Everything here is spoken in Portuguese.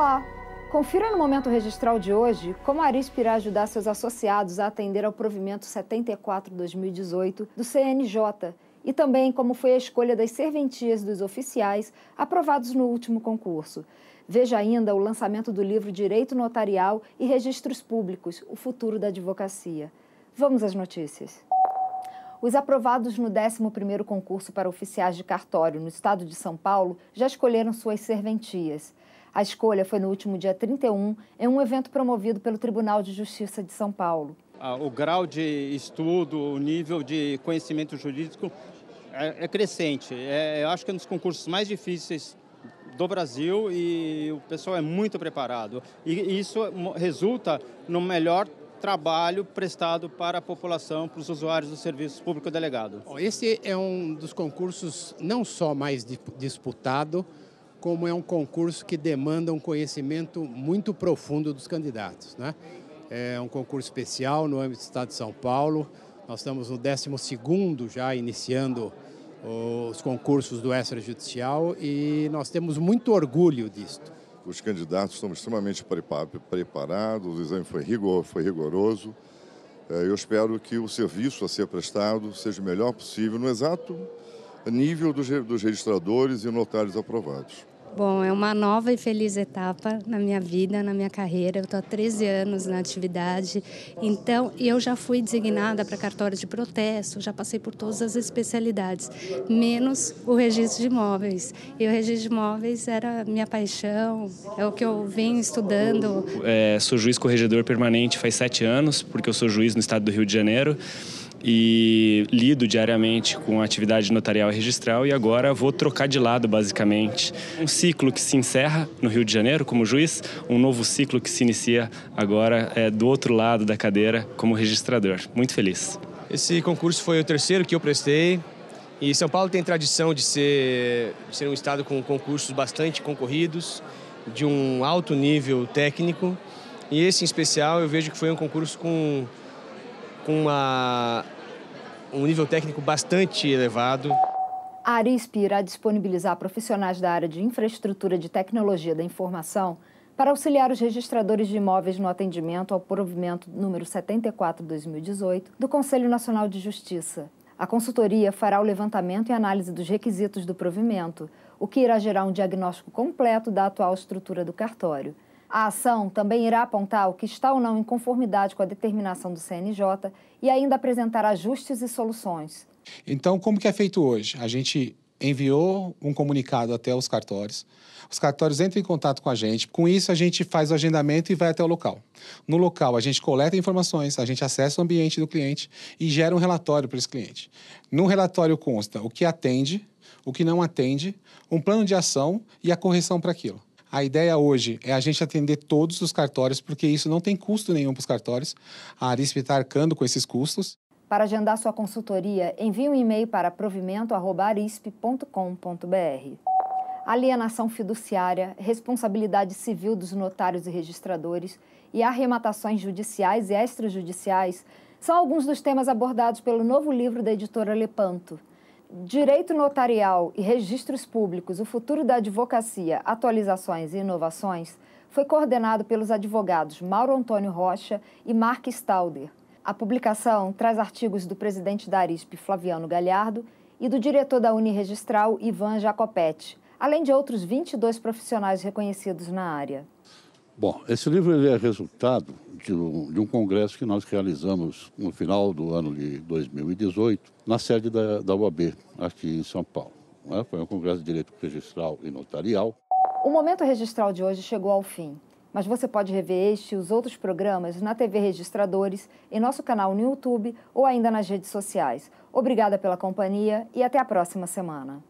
Olá! Confira no Momento Registral de hoje como a Arisp irá ajudar seus associados a atender ao provimento 74-2018 do CNJ e também como foi a escolha das serventias dos oficiais aprovados no último concurso. Veja ainda o lançamento do livro Direito Notarial e Registros Públicos, o futuro da advocacia. Vamos às notícias. Os aprovados no 11º concurso para oficiais de cartório no estado de São Paulo já escolheram suas serventias. A escolha foi no último dia 31, em um evento promovido pelo Tribunal de Justiça de São Paulo. O grau de estudo, o nível de conhecimento jurídico é, é crescente. É, eu acho que é um dos concursos mais difíceis do Brasil e o pessoal é muito preparado. E isso resulta no melhor trabalho prestado para a população, para os usuários do serviço público delegado. Esse é um dos concursos não só mais disputado, como é um concurso que demanda um conhecimento muito profundo dos candidatos. Né? É um concurso especial no âmbito do Estado de São Paulo. Nós estamos no 12º já iniciando os concursos do extrajudicial e nós temos muito orgulho disto. Os candidatos estão extremamente preparados, o exame foi, rigor, foi rigoroso. É, eu espero que o serviço a ser prestado seja o melhor possível, no exato nível dos registradores e notários aprovados. Bom, é uma nova e feliz etapa na minha vida, na minha carreira. Eu estou há 13 anos na atividade, então eu já fui designada para cartório de protesto, já passei por todas as especialidades, menos o registro de imóveis. E o registro de imóveis era minha paixão, é o que eu venho estudando. É, sou juiz corregedor permanente faz sete anos, porque eu sou juiz no estado do Rio de Janeiro e lido diariamente com a atividade notarial e registral e agora vou trocar de lado basicamente. Um ciclo que se encerra no Rio de Janeiro como juiz, um novo ciclo que se inicia agora é, do outro lado da cadeira como registrador. Muito feliz. Esse concurso foi o terceiro que eu prestei e São Paulo tem tradição de ser, de ser um estado com concursos bastante concorridos, de um alto nível técnico e esse em especial eu vejo que foi um concurso com com uma, um nível técnico bastante elevado. A Arisp irá disponibilizar profissionais da área de infraestrutura de tecnologia da informação para auxiliar os registradores de imóveis no atendimento ao provimento número 74/2018 do Conselho Nacional de Justiça. A consultoria fará o levantamento e análise dos requisitos do provimento, o que irá gerar um diagnóstico completo da atual estrutura do cartório. A ação também irá apontar o que está ou não em conformidade com a determinação do CNJ e ainda apresentar ajustes e soluções. Então, como que é feito hoje? A gente enviou um comunicado até os cartórios. Os cartórios entram em contato com a gente. Com isso, a gente faz o agendamento e vai até o local. No local, a gente coleta informações, a gente acessa o ambiente do cliente e gera um relatório para esse cliente. No relatório consta o que atende, o que não atende, um plano de ação e a correção para aquilo. A ideia hoje é a gente atender todos os cartórios, porque isso não tem custo nenhum para os cartórios. A Arisp está arcando com esses custos. Para agendar sua consultoria, envie um e-mail para provimento.arisp.com.br. Alienação fiduciária, responsabilidade civil dos notários e registradores e arrematações judiciais e extrajudiciais são alguns dos temas abordados pelo novo livro da editora Lepanto. Direito Notarial e Registros Públicos, o futuro da advocacia, atualizações e inovações, foi coordenado pelos advogados Mauro Antônio Rocha e Mark Stalder. A publicação traz artigos do presidente da Arisp, Flaviano Galhardo, e do diretor da Uniregistral, Ivan Jacopetti, além de outros 22 profissionais reconhecidos na área. Bom, esse livro é resultado de um, de um, congresso que nós realizamos no final do ano de 2018, na sede da, da UAB, aqui em São Paulo. Né? Foi um congresso de direito registral e notarial. O momento registral de hoje chegou ao fim, mas você pode rever este e os outros programas na TV Registradores, em nosso canal no YouTube ou ainda nas redes sociais. Obrigada pela companhia e até a próxima semana.